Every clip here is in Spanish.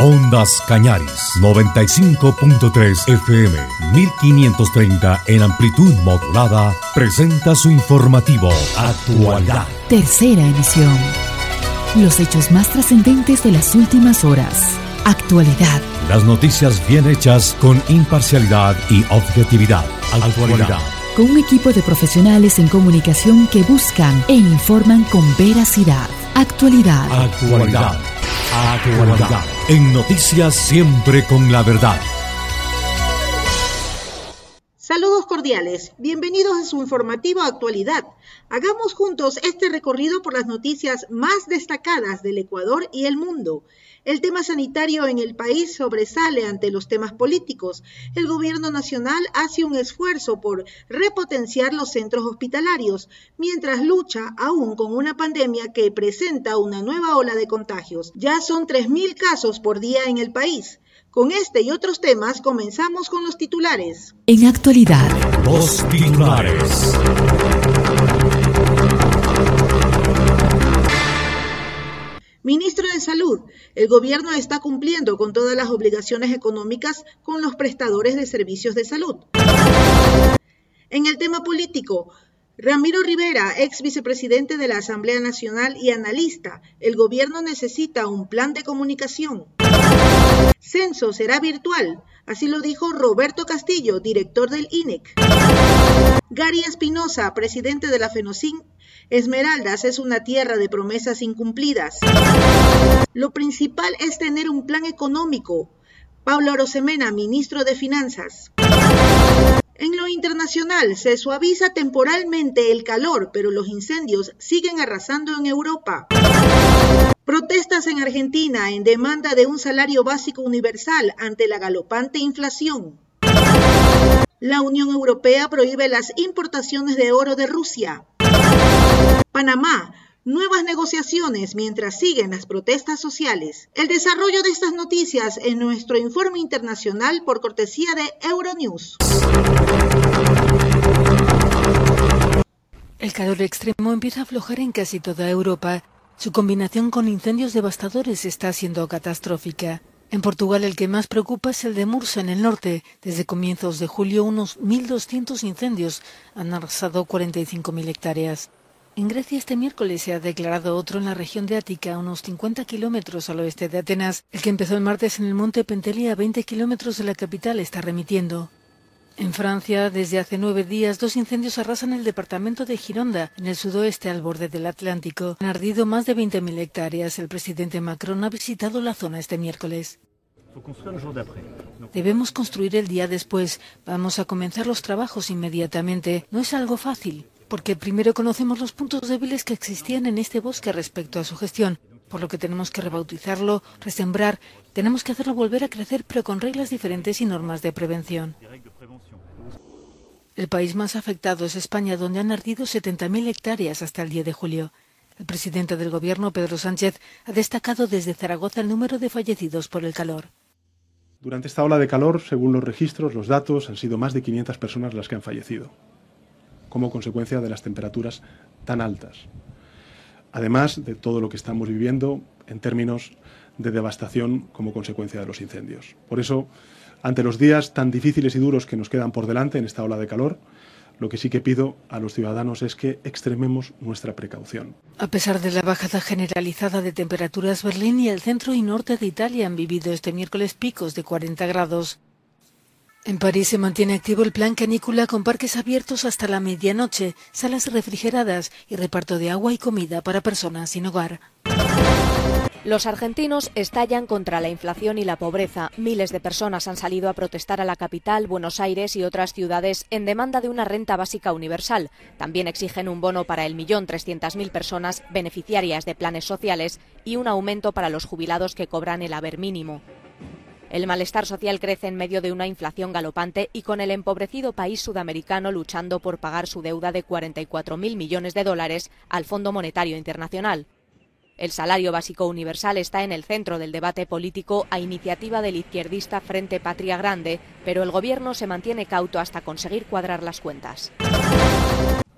Ondas Cañaris, 95.3 FM, 1530 en amplitud modulada, presenta su informativo Actualidad. Tercera emisión. Los hechos más trascendentes de las últimas horas. Actualidad. Las noticias bien hechas con imparcialidad y objetividad. Actualidad. Con un equipo de profesionales en comunicación que buscan e informan con veracidad. Actualidad. Actualidad. Actualidad. En noticias siempre con la verdad. Saludos cordiales, bienvenidos a su informativo Actualidad. Hagamos juntos este recorrido por las noticias más destacadas del Ecuador y el mundo. El tema sanitario en el país sobresale ante los temas políticos. El gobierno nacional hace un esfuerzo por repotenciar los centros hospitalarios, mientras lucha aún con una pandemia que presenta una nueva ola de contagios. Ya son 3.000 casos por día en el país. Con este y otros temas comenzamos con los titulares. En actualidad. Los titulares. Ministro de Salud, el gobierno está cumpliendo con todas las obligaciones económicas con los prestadores de servicios de salud. En el tema político, Ramiro Rivera, ex vicepresidente de la Asamblea Nacional y analista, el gobierno necesita un plan de comunicación. Censo será virtual, así lo dijo Roberto Castillo, director del INEC. Gary Espinosa, presidente de la FENOCIN, Esmeraldas es una tierra de promesas incumplidas. Lo principal es tener un plan económico. Pablo Rosemena, ministro de Finanzas. En lo internacional, se suaviza temporalmente el calor, pero los incendios siguen arrasando en Europa. Protestas en Argentina en demanda de un salario básico universal ante la galopante inflación. La Unión Europea prohíbe las importaciones de oro de Rusia. Panamá, nuevas negociaciones mientras siguen las protestas sociales. El desarrollo de estas noticias en nuestro informe internacional por cortesía de Euronews. El calor extremo empieza a aflojar en casi toda Europa. Su combinación con incendios devastadores está siendo catastrófica. En Portugal el que más preocupa es el de Mursa, en el norte. Desde comienzos de julio unos 1.200 incendios han arrasado 45.000 hectáreas. En Grecia este miércoles se ha declarado otro en la región de Ática, unos 50 kilómetros al oeste de Atenas. El que empezó el martes en el monte Pentelia, a 20 kilómetros de la capital, está remitiendo. En Francia, desde hace nueve días, dos incendios arrasan el departamento de Gironda, en el sudoeste al borde del Atlántico. Han ardido más de 20.000 hectáreas. El presidente Macron ha visitado la zona este miércoles. Debemos construir el día después. Vamos a comenzar los trabajos inmediatamente. No es algo fácil, porque primero conocemos los puntos débiles que existían en este bosque respecto a su gestión, por lo que tenemos que rebautizarlo, resembrar, tenemos que hacerlo volver a crecer, pero con reglas diferentes y normas de prevención. El país más afectado es España, donde han ardido 70.000 hectáreas hasta el 10 de julio. El presidente del Gobierno, Pedro Sánchez, ha destacado desde Zaragoza el número de fallecidos por el calor. Durante esta ola de calor, según los registros, los datos, han sido más de 500 personas las que han fallecido, como consecuencia de las temperaturas tan altas. Además de todo lo que estamos viviendo en términos de devastación como consecuencia de los incendios. Por eso, ante los días tan difíciles y duros que nos quedan por delante en esta ola de calor, lo que sí que pido a los ciudadanos es que extrememos nuestra precaución. A pesar de la bajada generalizada de temperaturas, Berlín y el centro y norte de Italia han vivido este miércoles picos de 40 grados. En París se mantiene activo el plan canícula con parques abiertos hasta la medianoche, salas refrigeradas y reparto de agua y comida para personas sin hogar. Los argentinos estallan contra la inflación y la pobreza. Miles de personas han salido a protestar a la capital, Buenos Aires y otras ciudades en demanda de una renta básica universal. También exigen un bono para el millón trescientas mil personas beneficiarias de planes sociales y un aumento para los jubilados que cobran el haber mínimo. El malestar social crece en medio de una inflación galopante y con el empobrecido país sudamericano luchando por pagar su deuda de 44.000 millones de dólares al Fondo Monetario Internacional. El salario básico universal está en el centro del debate político a iniciativa del izquierdista Frente Patria Grande, pero el gobierno se mantiene cauto hasta conseguir cuadrar las cuentas.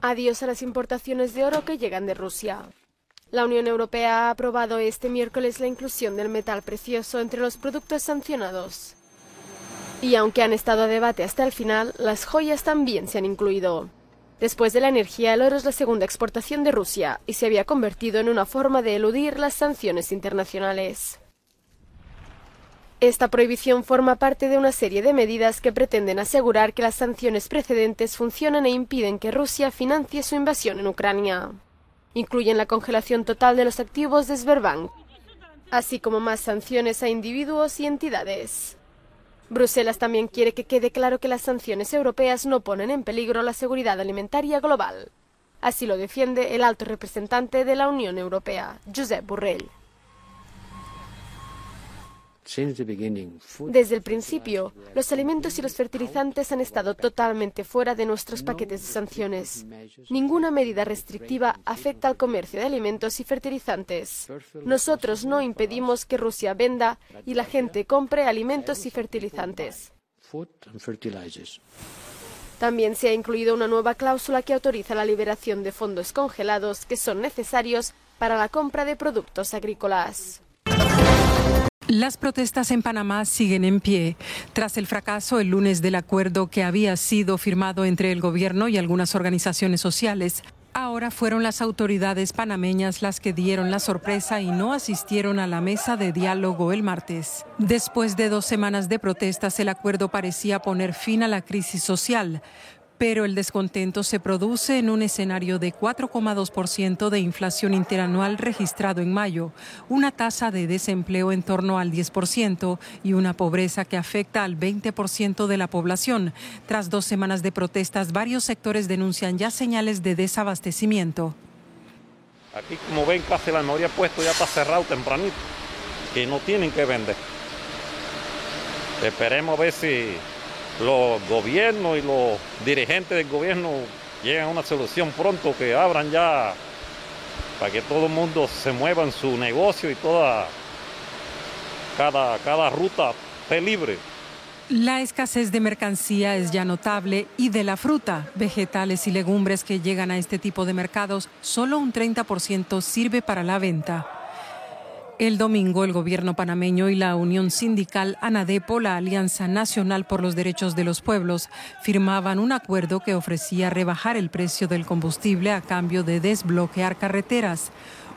Adiós a las importaciones de oro que llegan de Rusia. La Unión Europea ha aprobado este miércoles la inclusión del metal precioso entre los productos sancionados. Y aunque han estado a debate hasta el final, las joyas también se han incluido. Después de la energía, el oro es la segunda exportación de Rusia y se había convertido en una forma de eludir las sanciones internacionales. Esta prohibición forma parte de una serie de medidas que pretenden asegurar que las sanciones precedentes funcionan e impiden que Rusia financie su invasión en Ucrania incluyen la congelación total de los activos de Sberbank, así como más sanciones a individuos y entidades. Bruselas también quiere que quede claro que las sanciones europeas no ponen en peligro la seguridad alimentaria global. Así lo defiende el alto representante de la Unión Europea, Josep Borrell. Desde el principio, los alimentos y los fertilizantes han estado totalmente fuera de nuestros paquetes de sanciones. Ninguna medida restrictiva afecta al comercio de alimentos y fertilizantes. Nosotros no impedimos que Rusia venda y la gente compre alimentos y fertilizantes. También se ha incluido una nueva cláusula que autoriza la liberación de fondos congelados que son necesarios para la compra de productos agrícolas. Las protestas en Panamá siguen en pie tras el fracaso el lunes del acuerdo que había sido firmado entre el gobierno y algunas organizaciones sociales. Ahora fueron las autoridades panameñas las que dieron la sorpresa y no asistieron a la mesa de diálogo el martes. Después de dos semanas de protestas, el acuerdo parecía poner fin a la crisis social, pero el descontento se produce en un escenario de 4,2% de inflación interanual registrado en mayo, una tasa de desempleo en torno al 10% y una pobreza que afecta al 20% de la población. Tras dos semanas de protestas, varios sectores denuncian ya señales de desabastecimiento. Aquí, como ven, casi la memoria puesto ya está cerrado tempranito, que no tienen que vender. Esperemos a ver si los gobiernos y los dirigentes del gobierno lleguen a una solución pronto, que abran ya para que todo el mundo se mueva en su negocio y toda cada, cada ruta esté libre. La escasez de mercancía es ya notable y de la fruta, vegetales y legumbres que llegan a este tipo de mercados, solo un 30% sirve para la venta. El domingo, el gobierno panameño y la Unión Sindical ANADEPO, la Alianza Nacional por los Derechos de los Pueblos, firmaban un acuerdo que ofrecía rebajar el precio del combustible a cambio de desbloquear carreteras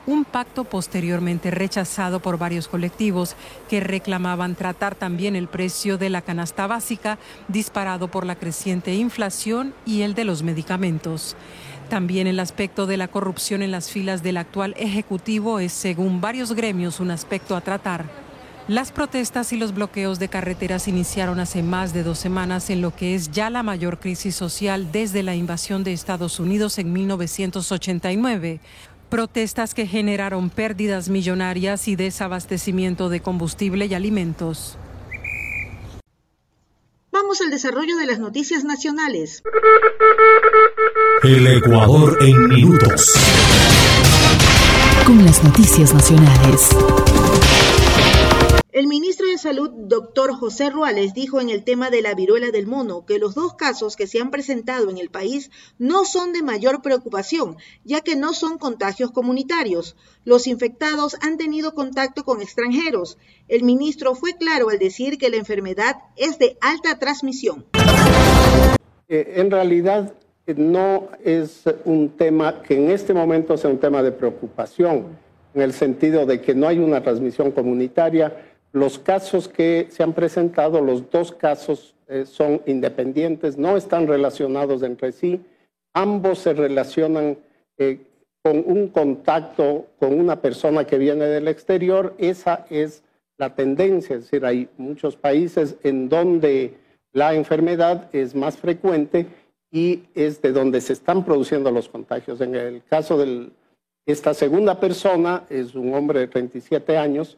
un pacto posteriormente rechazado por varios colectivos que reclamaban tratar también el precio de la canasta básica disparado por la creciente inflación y el de los medicamentos. También el aspecto de la corrupción en las filas del actual Ejecutivo es, según varios gremios, un aspecto a tratar. Las protestas y los bloqueos de carreteras iniciaron hace más de dos semanas en lo que es ya la mayor crisis social desde la invasión de Estados Unidos en 1989. Protestas que generaron pérdidas millonarias y desabastecimiento de combustible y alimentos. Vamos al desarrollo de las noticias nacionales. El Ecuador en minutos. Con las noticias nacionales. El ministro de Salud, doctor José Ruales, dijo en el tema de la viruela del mono que los dos casos que se han presentado en el país no son de mayor preocupación, ya que no son contagios comunitarios. Los infectados han tenido contacto con extranjeros. El ministro fue claro al decir que la enfermedad es de alta transmisión. Eh, en realidad eh, no es un tema que en este momento sea un tema de preocupación, en el sentido de que no hay una transmisión comunitaria los casos que se han presentado, los dos casos eh, son independientes, no están relacionados entre sí, ambos se relacionan eh, con un contacto con una persona que viene del exterior, esa es la tendencia, es decir, hay muchos países en donde la enfermedad es más frecuente y es de donde se están produciendo los contagios. En el caso de esta segunda persona, es un hombre de 37 años,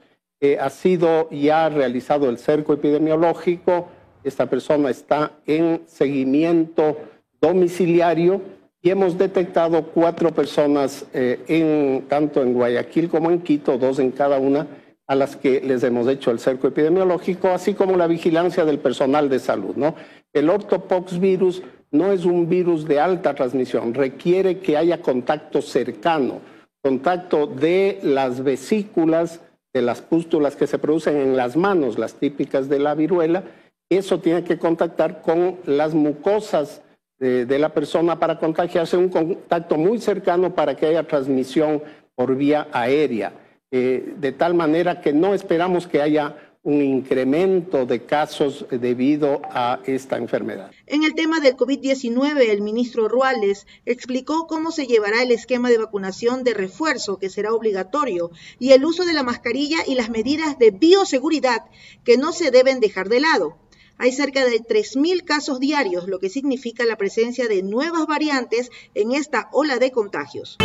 ha sido ya realizado el cerco epidemiológico, esta persona está en seguimiento domiciliario y hemos detectado cuatro personas, eh, en, tanto en Guayaquil como en Quito, dos en cada una, a las que les hemos hecho el cerco epidemiológico, así como la vigilancia del personal de salud. ¿no? El ortopox virus no es un virus de alta transmisión, requiere que haya contacto cercano contacto de las vesículas, de las pústulas que se producen en las manos, las típicas de la viruela, eso tiene que contactar con las mucosas de, la persona para contagiarse, un contacto muy cercano para que haya transmisión por vía aérea, eh, de tal manera que no esperamos que haya un incremento de casos debido a esta enfermedad. En el tema del COVID-19, el ministro Ruales explicó cómo se llevará el esquema de vacunación de refuerzo que será obligatorio y el uso de la mascarilla y las medidas de bioseguridad que no se deben dejar de lado. Hay cerca de 3.000 casos diarios, lo que significa la presencia de nuevas variantes en esta ola de contagios.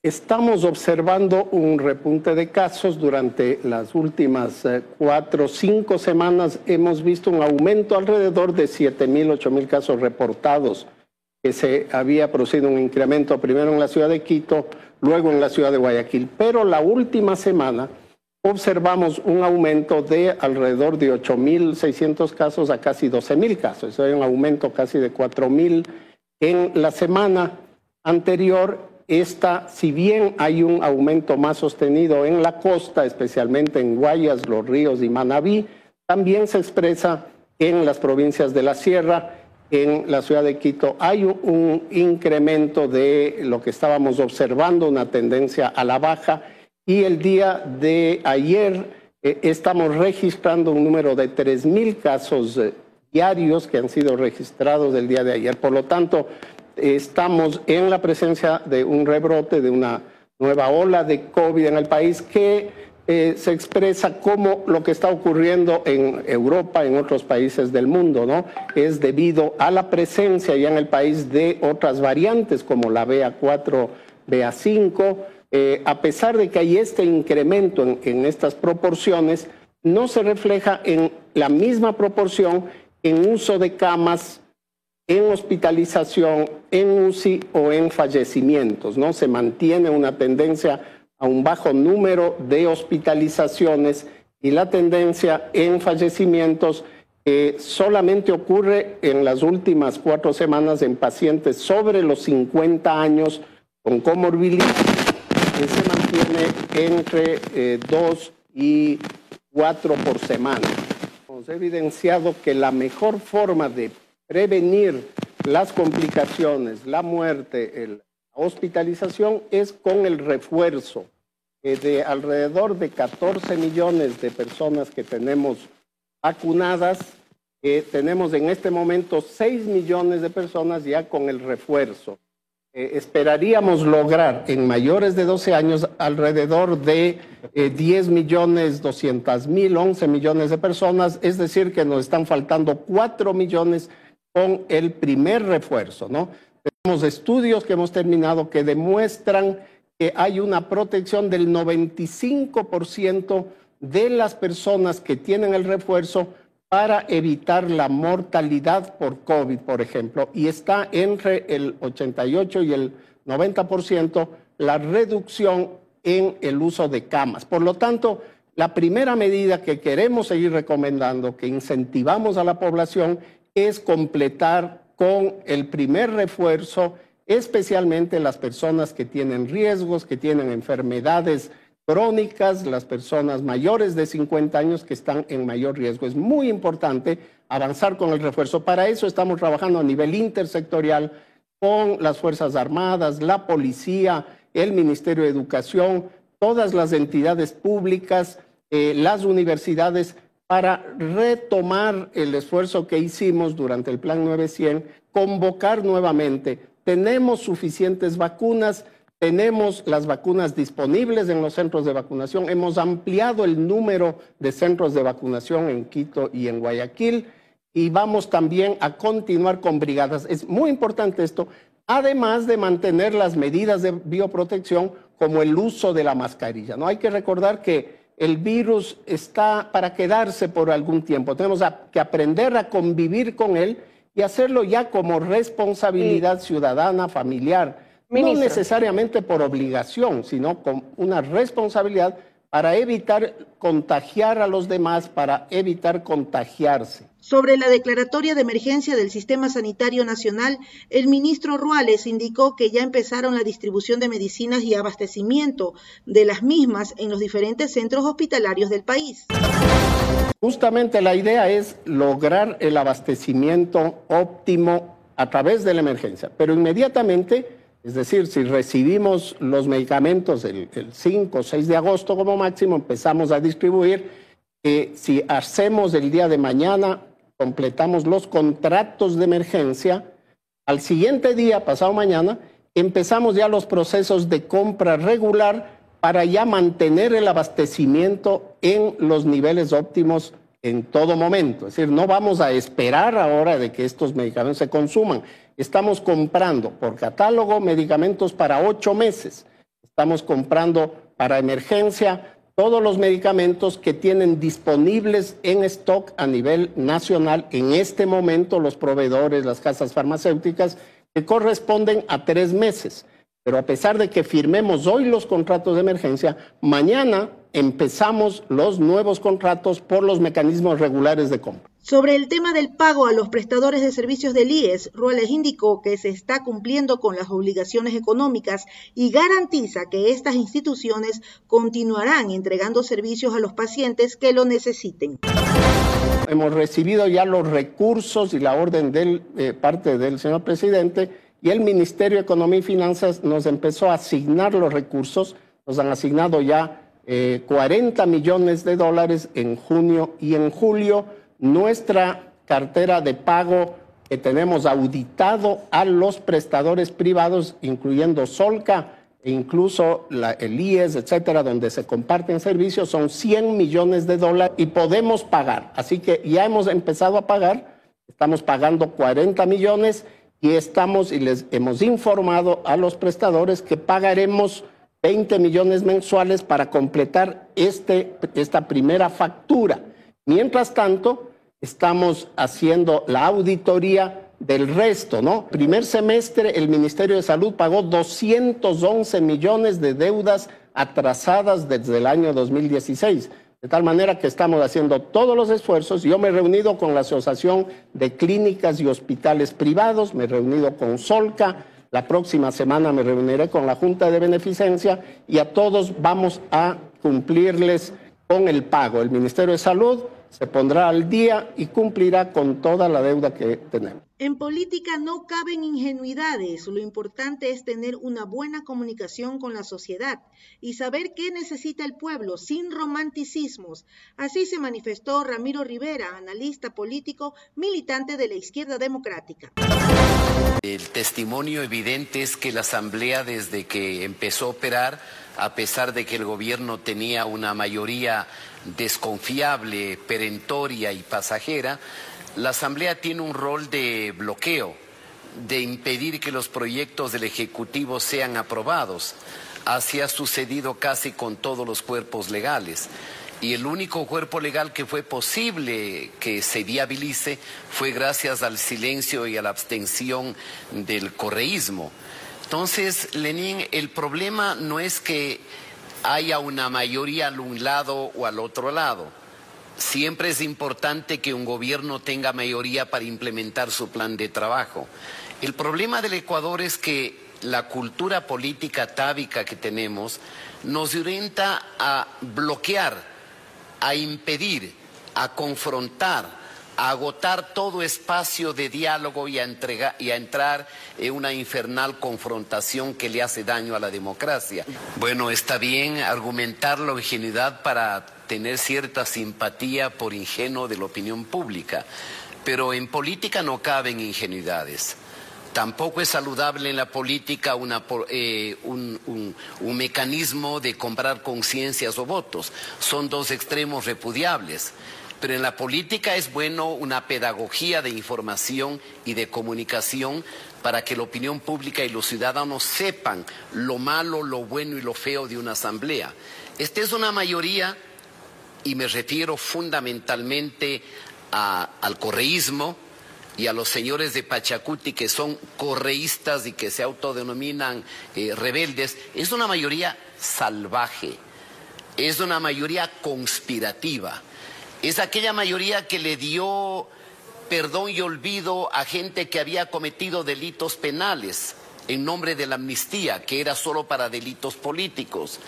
Estamos observando un repunte de casos durante las últimas eh, cuatro o cinco semanas. Hemos visto un aumento alrededor de 7.000, 8.000 casos reportados, que se había producido un incremento primero en la ciudad de Quito, luego en la ciudad de Guayaquil. Pero la última semana observamos un aumento de alrededor de 8.600 casos a casi 12.000 casos. Eso un aumento casi de 4.000 en la semana anterior. Esta, si bien hay un aumento más sostenido en la costa, especialmente en Guayas, Los Ríos y Manabí, también se expresa en las provincias de la Sierra, en la ciudad de Quito. Hay un incremento de lo que estábamos observando, una tendencia a la baja y el día de ayer eh, estamos registrando un número de 3.000 casos eh, diarios que han sido registrados el día de ayer. Por lo tanto, estamos en la presencia de un rebrote, de una nueva ola de COVID en el país que eh, se expresa como lo que está ocurriendo en Europa, en otros países del mundo, ¿no? Es debido a la presencia ya en el país de otras variantes como la BA4, BA5, eh, a pesar de que hay este incremento en, estas proporciones, no se refleja en la misma proporción en uso de camas, en hospitalización, en UCI o en fallecimientos. ¿no? Se mantiene una tendencia a un bajo número de hospitalizaciones y la tendencia en fallecimientos solamente ocurre en las últimas cuatro semanas en pacientes sobre los 50 años con comorbilidad se mantiene entre 2 eh, y 4 por semana. Hemos evidenciado que la mejor forma de prevenir las complicaciones, la muerte, la hospitalización es con el refuerzo de alrededor de 14 millones de personas que tenemos vacunadas. Eh, tenemos en este momento 6 millones de personas ya con el refuerzo. Eh, esperaríamos lograr en mayores de 12 años alrededor de 10 eh, millones 200 mil, 11 millones de personas, es decir, que nos están faltando 4 millones con el primer refuerzo, ¿no? Tenemos estudios que hemos terminado que demuestran que hay una protección del 95% de las personas que tienen el refuerzo para evitar la mortalidad por COVID, por ejemplo, y está entre el 88 y el 90% la reducción en el uso de camas. Por lo tanto, la primera medida que queremos seguir recomendando, que incentivamos a la población, es completar con el primer refuerzo, especialmente las personas que tienen riesgos, que tienen enfermedades crónicas, las personas mayores de 50 años que están en mayor riesgo. Es muy importante avanzar con el refuerzo. Para eso estamos trabajando a nivel intersectorial con las Fuerzas Armadas, la Policía, el Ministerio de Educación, todas las entidades públicas, eh, las universidades, para retomar el esfuerzo que hicimos durante el Plan 900, convocar nuevamente. Tenemos suficientes vacunas tenemos las vacunas disponibles en los centros de vacunación. Hemos ampliado el número de centros de vacunación en Quito y en Guayaquil y vamos también a continuar con brigadas. Es muy importante esto, además de mantener las medidas de bioprotección como el uso de la mascarilla. No hay que recordar que el virus está para quedarse por algún tiempo. Tenemos que aprender a convivir con él y hacerlo ya como responsabilidad ciudadana, familiar no necesariamente por obligación, sino con una responsabilidad para evitar contagiar a los demás, para evitar contagiarse. Sobre la declaratoria de emergencia del Sistema Sanitario Nacional, el ministro Ruales indicó que ya empezaron la distribución de medicinas y abastecimiento de las mismas en los diferentes centros hospitalarios del país. Justamente la idea es lograr el abastecimiento óptimo a través de la emergencia, pero inmediatamente, es decir, si recibimos los medicamentos el, 5 o 6 de agosto como máximo, empezamos a distribuir. que si hacemos el día de mañana, completamos los contratos de emergencia, al siguiente día, pasado mañana, empezamos ya los procesos de compra regular para ya mantener el abastecimiento en los niveles óptimos en todo momento. Es decir, no vamos a esperar ahora de que estos medicamentos se consuman. Estamos comprando por catálogo medicamentos para ocho meses. Estamos comprando para emergencia todos los medicamentos que tienen disponibles en stock a nivel nacional en este momento los proveedores, las casas farmacéuticas, que corresponden a tres meses. Pero a pesar de que firmemos hoy los contratos de emergencia, mañana empezamos los nuevos contratos por los mecanismos regulares de compra. Sobre el tema del pago a los prestadores de servicios del IES, Ruales indicó que se está cumpliendo con las obligaciones económicas y garantiza que estas instituciones continuarán entregando servicios a los pacientes que lo necesiten. Hemos recibido ya los recursos y la orden de eh, parte del señor presidente y el Ministerio de Economía y Finanzas nos empezó a asignar los recursos, nos han asignado ya 40 eh, millones de dólares en junio y en julio. Nuestra cartera de pago que tenemos auditado a los prestadores privados, incluyendo Solca e incluso el IES, etcétera, donde se comparten servicios, son 100 millones de dólares y podemos pagar. Así que ya hemos empezado a pagar, estamos pagando 40 millones y estamos y les hemos informado a los prestadores que pagaremos 20 millones mensuales para completar este, esta primera factura. Mientras tanto, estamos haciendo la auditoría del resto, ¿no? Primer semestre el Ministerio de Salud pagó 211 millones de deudas atrasadas desde el año 2016. De tal manera que estamos haciendo todos los esfuerzos. Yo me he reunido con la Asociación de Clínicas y Hospitales Privados, me he reunido con Solca, la próxima semana me reuniré con la Junta de Beneficencia y a todos vamos a cumplirles con el pago. El Ministerio de Salud se pondrá al día y cumplirá con toda la deuda que tenemos. En política no caben ingenuidades, lo importante es tener una buena comunicación con la sociedad y saber qué necesita el pueblo sin romanticismos. Así se manifestó Ramiro Rivera, analista político, militante de la izquierda democrática. El testimonio evidente es que la Asamblea desde que empezó a operar, a pesar de que el gobierno tenía una mayoría desconfiable, perentoria y pasajera, la Asamblea tiene un rol de bloqueo, de impedir que los proyectos del Ejecutivo sean aprobados. Así ha sucedido casi con todos los cuerpos legales. Y el único cuerpo legal que fue posible que se viabilice fue gracias al silencio y a la abstención del correísmo. Entonces, Lenín, el problema no es que haya una mayoría al un lado o al otro lado. Siempre es importante que un gobierno tenga mayoría para implementar su plan de trabajo. El problema del Ecuador es que la cultura política tábica que tenemos nos orienta a bloquear, a impedir, a confrontar, a agotar todo espacio de diálogo y a, y a entrar en una infernal confrontación que le hace daño a la democracia. Bueno, está bien argumentar la ingenuidad para tener cierta simpatía por ingenuo de la opinión pública, pero en política no caben ingenuidades. Tampoco es saludable en la política eh, un, un mecanismo de comprar conciencias o votos. Son dos extremos repudiables. Pero en la política es bueno una pedagogía de información y de comunicación para que la opinión pública y los ciudadanos sepan lo malo, lo bueno y lo feo de una asamblea. Esta es una mayoría, y me refiero fundamentalmente al correísmo y a los señores de Pachacuti que son correístas y que se autodenominan eh, rebeldes, es una mayoría salvaje, es una mayoría conspirativa es aquella mayoría que le dio perdón y olvido a gente que había cometido delitos penales en nombre de la amnistía, que era solo para delitos políticos.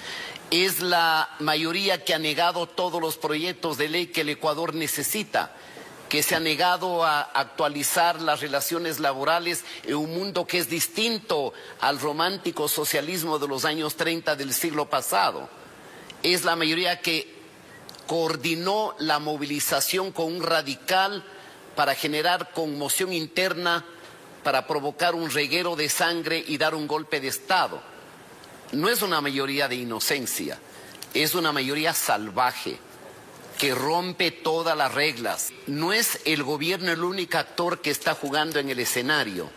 Es la mayoría que ha negado todos los proyectos de ley que el Ecuador necesita que se ha negado a actualizar las relaciones laborales en un mundo que es distinto al romántico socialismo de los años 30 del siglo pasado. Es la mayoría que coordinó la movilización con un radical para generar conmoción interna, para provocar un reguero de sangre y dar un golpe de Estado. No es una mayoría de inocencia, es una mayoría salvaje que rompe todas las reglas. No es el gobierno el único actor que está jugando en el escenario.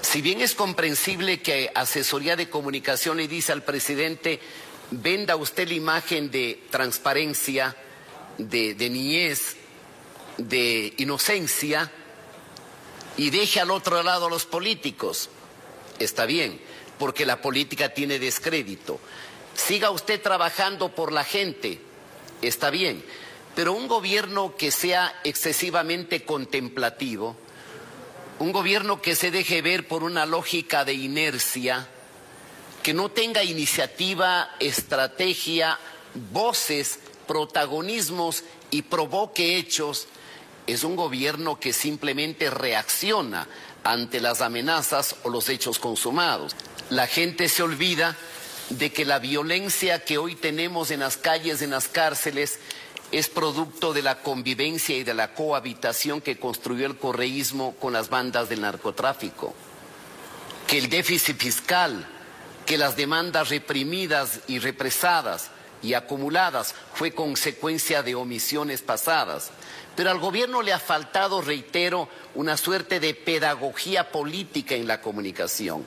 Si bien es comprensible que asesoría de comunicación le dice al presidente, venda usted la imagen de transparencia, de, niñez, de inocencia, y deje al otro lado a los políticos, está bien, porque la política tiene descrédito. Siga usted trabajando por la gente, está bien pero un gobierno que sea excesivamente contemplativo, un gobierno que se deje ver por una lógica de inercia, que no tenga iniciativa, estrategia, voces, protagonismos y provoque hechos, es un gobierno que simplemente reacciona ante las amenazas o los hechos consumados. La gente se olvida de que la violencia que hoy tenemos en las calles, en las cárceles, es producto de la convivencia y de la cohabitación que construyó el correísmo con las bandas del narcotráfico. Que el déficit fiscal, que las demandas reprimidas y represadas y acumuladas fue consecuencia de omisiones pasadas. Pero al gobierno le ha faltado, reitero, una suerte de pedagogía política en la comunicación.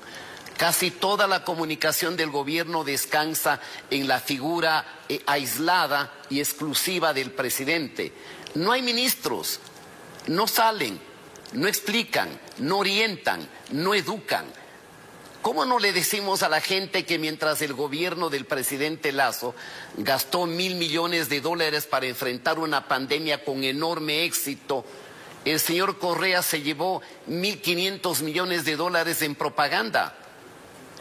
Casi toda la comunicación del gobierno descansa en la figura eh, aislada y exclusiva del presidente. No hay ministros, no salen, no explican, no orientan, no educan. ¿Cómo no le decimos a la gente que mientras el gobierno del presidente Lazo gastó mil millones de dólares para enfrentar una pandemia con enorme éxito, el señor Correa se llevó mil quinientos millones de dólares en propaganda?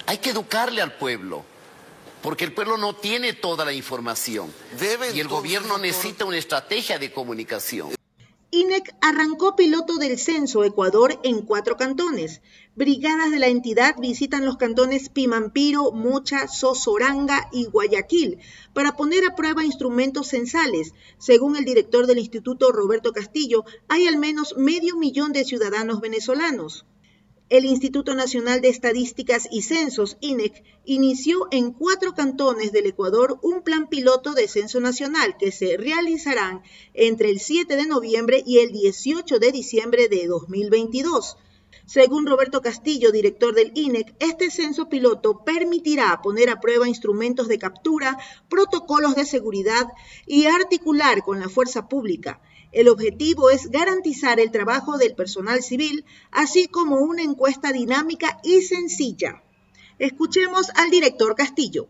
Hay que educarle al pueblo, porque el pueblo no tiene toda la información y el gobierno necesita una estrategia de comunicación. INEC arrancó piloto del censo Ecuador en cuatro cantones. Brigadas de la entidad visitan los cantones Pimampiro, Mocha, Sosoranga y Guayaquil para poner a prueba instrumentos censales. Según el director del instituto Roberto Castillo, hay al menos medio millón de ciudadanos venezolanos. El Instituto Nacional de Estadísticas y Censos, INEC, inició en cuatro cantones del Ecuador un plan piloto de censo nacional que se realizarán entre el 7 de noviembre y el 18 de diciembre de 2022. Según Roberto Castillo, director del INEC, este censo piloto permitirá poner a prueba instrumentos de captura, protocolos de seguridad y articular con la fuerza pública. El objetivo es garantizar el trabajo del personal civil, así como una encuesta dinámica y sencilla. Escuchemos al director Castillo.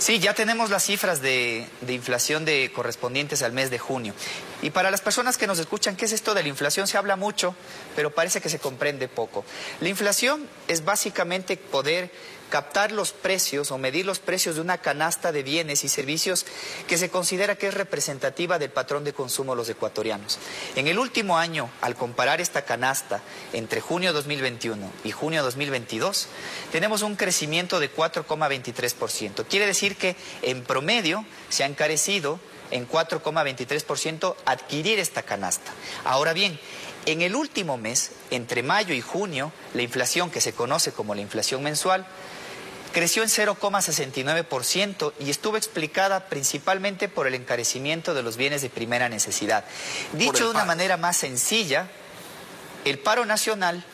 Sí, ya tenemos las cifras de, inflación de correspondientes al mes de junio. Y para las personas que nos escuchan, ¿qué es esto de la inflación? Se habla mucho, pero parece que se comprende poco. La inflación es básicamente poder captar los precios o medir los precios de una canasta de bienes y servicios que se considera que es representativa del patrón de consumo de los ecuatorianos. En el último año, al comparar esta canasta entre junio 2021 y junio 2022, tenemos un crecimiento de 4,23%. Quiere decir que en promedio se ha encarecido en 4,23% adquirir esta canasta. Ahora bien, en el último mes, entre mayo y junio, la inflación que se conoce como la inflación mensual creció en 0,69% y estuvo explicada principalmente por el encarecimiento de los bienes de primera necesidad. Dicho de una manera más sencilla, el paro nacional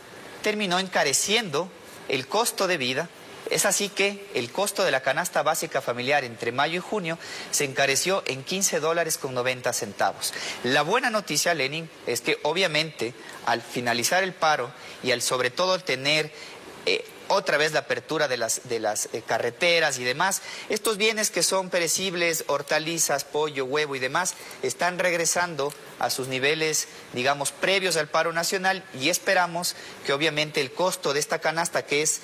terminó encareciendo el costo de vida. Es así que el costo de la canasta básica familiar entre mayo y junio se encareció en 15 dólares con 90 centavos. La buena noticia, Lenin, es que obviamente al finalizar el paro y al sobre todo tener eh, otra vez la apertura de las, de las eh, carreteras y demás. Estos bienes que son perecibles, hortalizas, pollo, huevo y demás, están regresando a sus niveles, digamos, previos al paro nacional y esperamos que obviamente el costo de esta canasta, que es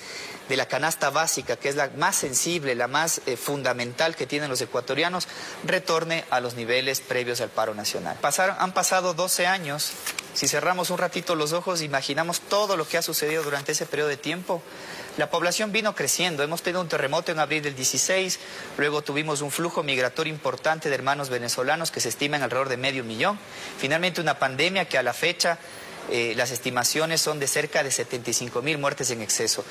de la canasta básica, que es la más sensible, la más eh, fundamental que tienen los ecuatorianos, retorne a los niveles previos al paro nacional. Han pasado 12 años. Si cerramos un ratito los ojos, imaginamos todo lo que ha sucedido durante ese periodo de tiempo. La población vino creciendo. Hemos tenido un terremoto en abril del 16, luego tuvimos un flujo migratorio importante de hermanos venezolanos que se estiman alrededor de medio millón. Finalmente una pandemia que a la fecha eh, las estimaciones son de cerca de 75 mil muertes en exceso.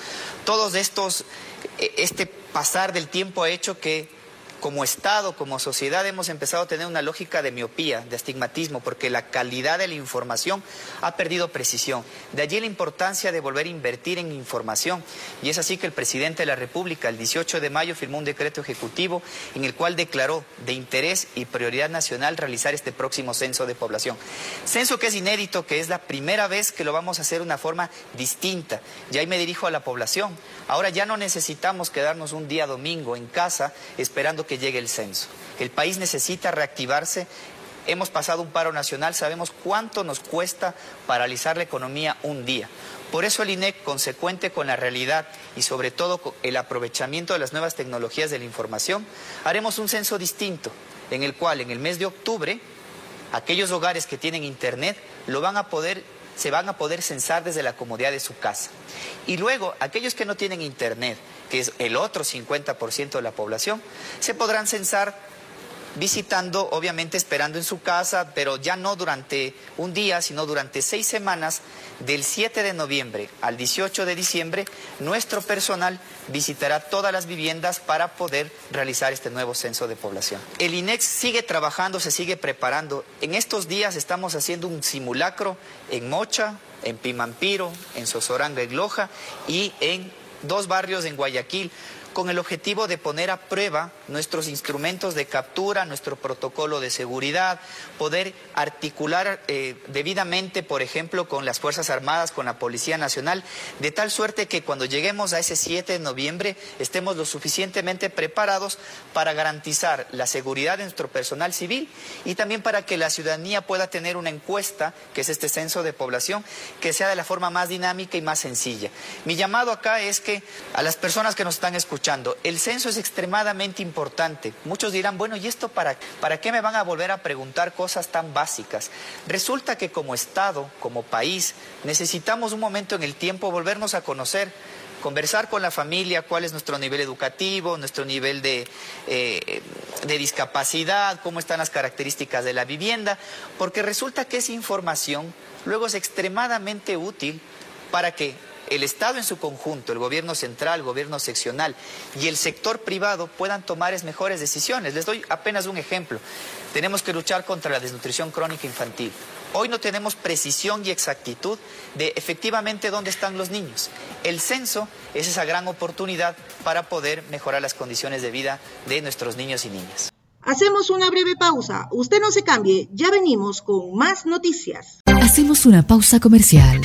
Todos estos, eh, este pasar del tiempo ha hecho que como Estado, como sociedad, hemos empezado a tener una lógica de miopía, de astigmatismo, porque la calidad de la información ha perdido precisión. De allí la importancia de volver a invertir en información. Y es así que el presidente de la República, el 18 de mayo, firmó un decreto ejecutivo en el cual declaró de interés y prioridad nacional realizar este próximo censo de población. Censo que es inédito, que es la primera vez que lo vamos a hacer de una forma distinta. Y ahí me dirijo a la población. Ahora ya no necesitamos quedarnos un día domingo en casa esperando que llegue el censo. El país necesita reactivarse. Hemos pasado un paro nacional, sabemos cuánto nos cuesta paralizar la economía un día. Por eso el INEC, consecuente con la realidad y sobre todo el aprovechamiento de las nuevas tecnologías de la información, haremos un censo distinto, en el cual en el mes de octubre aquellos hogares que tienen internet lo van a poder se van a poder censar desde la comodidad de su casa. Y luego, aquellos que no tienen internet, que es el otro 50% de la población, se podrán censar visitando, obviamente esperando en su casa, pero ya no durante un día, sino durante seis semanas, del 7 de noviembre al 18 de diciembre, nuestro personal visitará todas las viviendas para poder realizar este nuevo censo de población. El INEX sigue trabajando, se sigue preparando. En estos días estamos haciendo un simulacro en Mocha, en Pimampiro, en Sosoranga y Loja y en dos barrios en Guayaquil con el objetivo de poner a prueba nuestros instrumentos de captura, nuestro protocolo de seguridad, poder articular eh, debidamente, por ejemplo, con las Fuerzas Armadas, con la Policía Nacional, de tal suerte que cuando lleguemos a ese 7 de noviembre estemos lo suficientemente preparados para garantizar la seguridad de nuestro personal civil y también para que la ciudadanía pueda tener una encuesta, que es este censo de población, que sea de la forma más dinámica y más sencilla. Mi llamado acá es que a las personas que nos están escuchando, el censo es extremadamente importante. Muchos dirán, bueno, ¿y esto para, para qué me van a volver a preguntar cosas tan básicas? Resulta que como Estado, como país, necesitamos un momento en el tiempo volvernos a conocer conversar con la familia cuál es nuestro nivel educativo, nuestro nivel de, eh, de, discapacidad, cómo están las características de la vivienda, porque resulta que esa información luego es extremadamente útil para que el Estado en su conjunto, el gobierno central, el gobierno seccional y el sector privado puedan tomar mejores decisiones. Les doy apenas un ejemplo. Tenemos que luchar contra la desnutrición crónica infantil. Hoy no tenemos precisión y exactitud de efectivamente dónde están los niños. El censo es esa gran oportunidad para poder mejorar las condiciones de vida de nuestros niños y niñas. Hacemos una breve pausa. Usted no se cambie, ya venimos con más noticias. Hacemos una pausa comercial.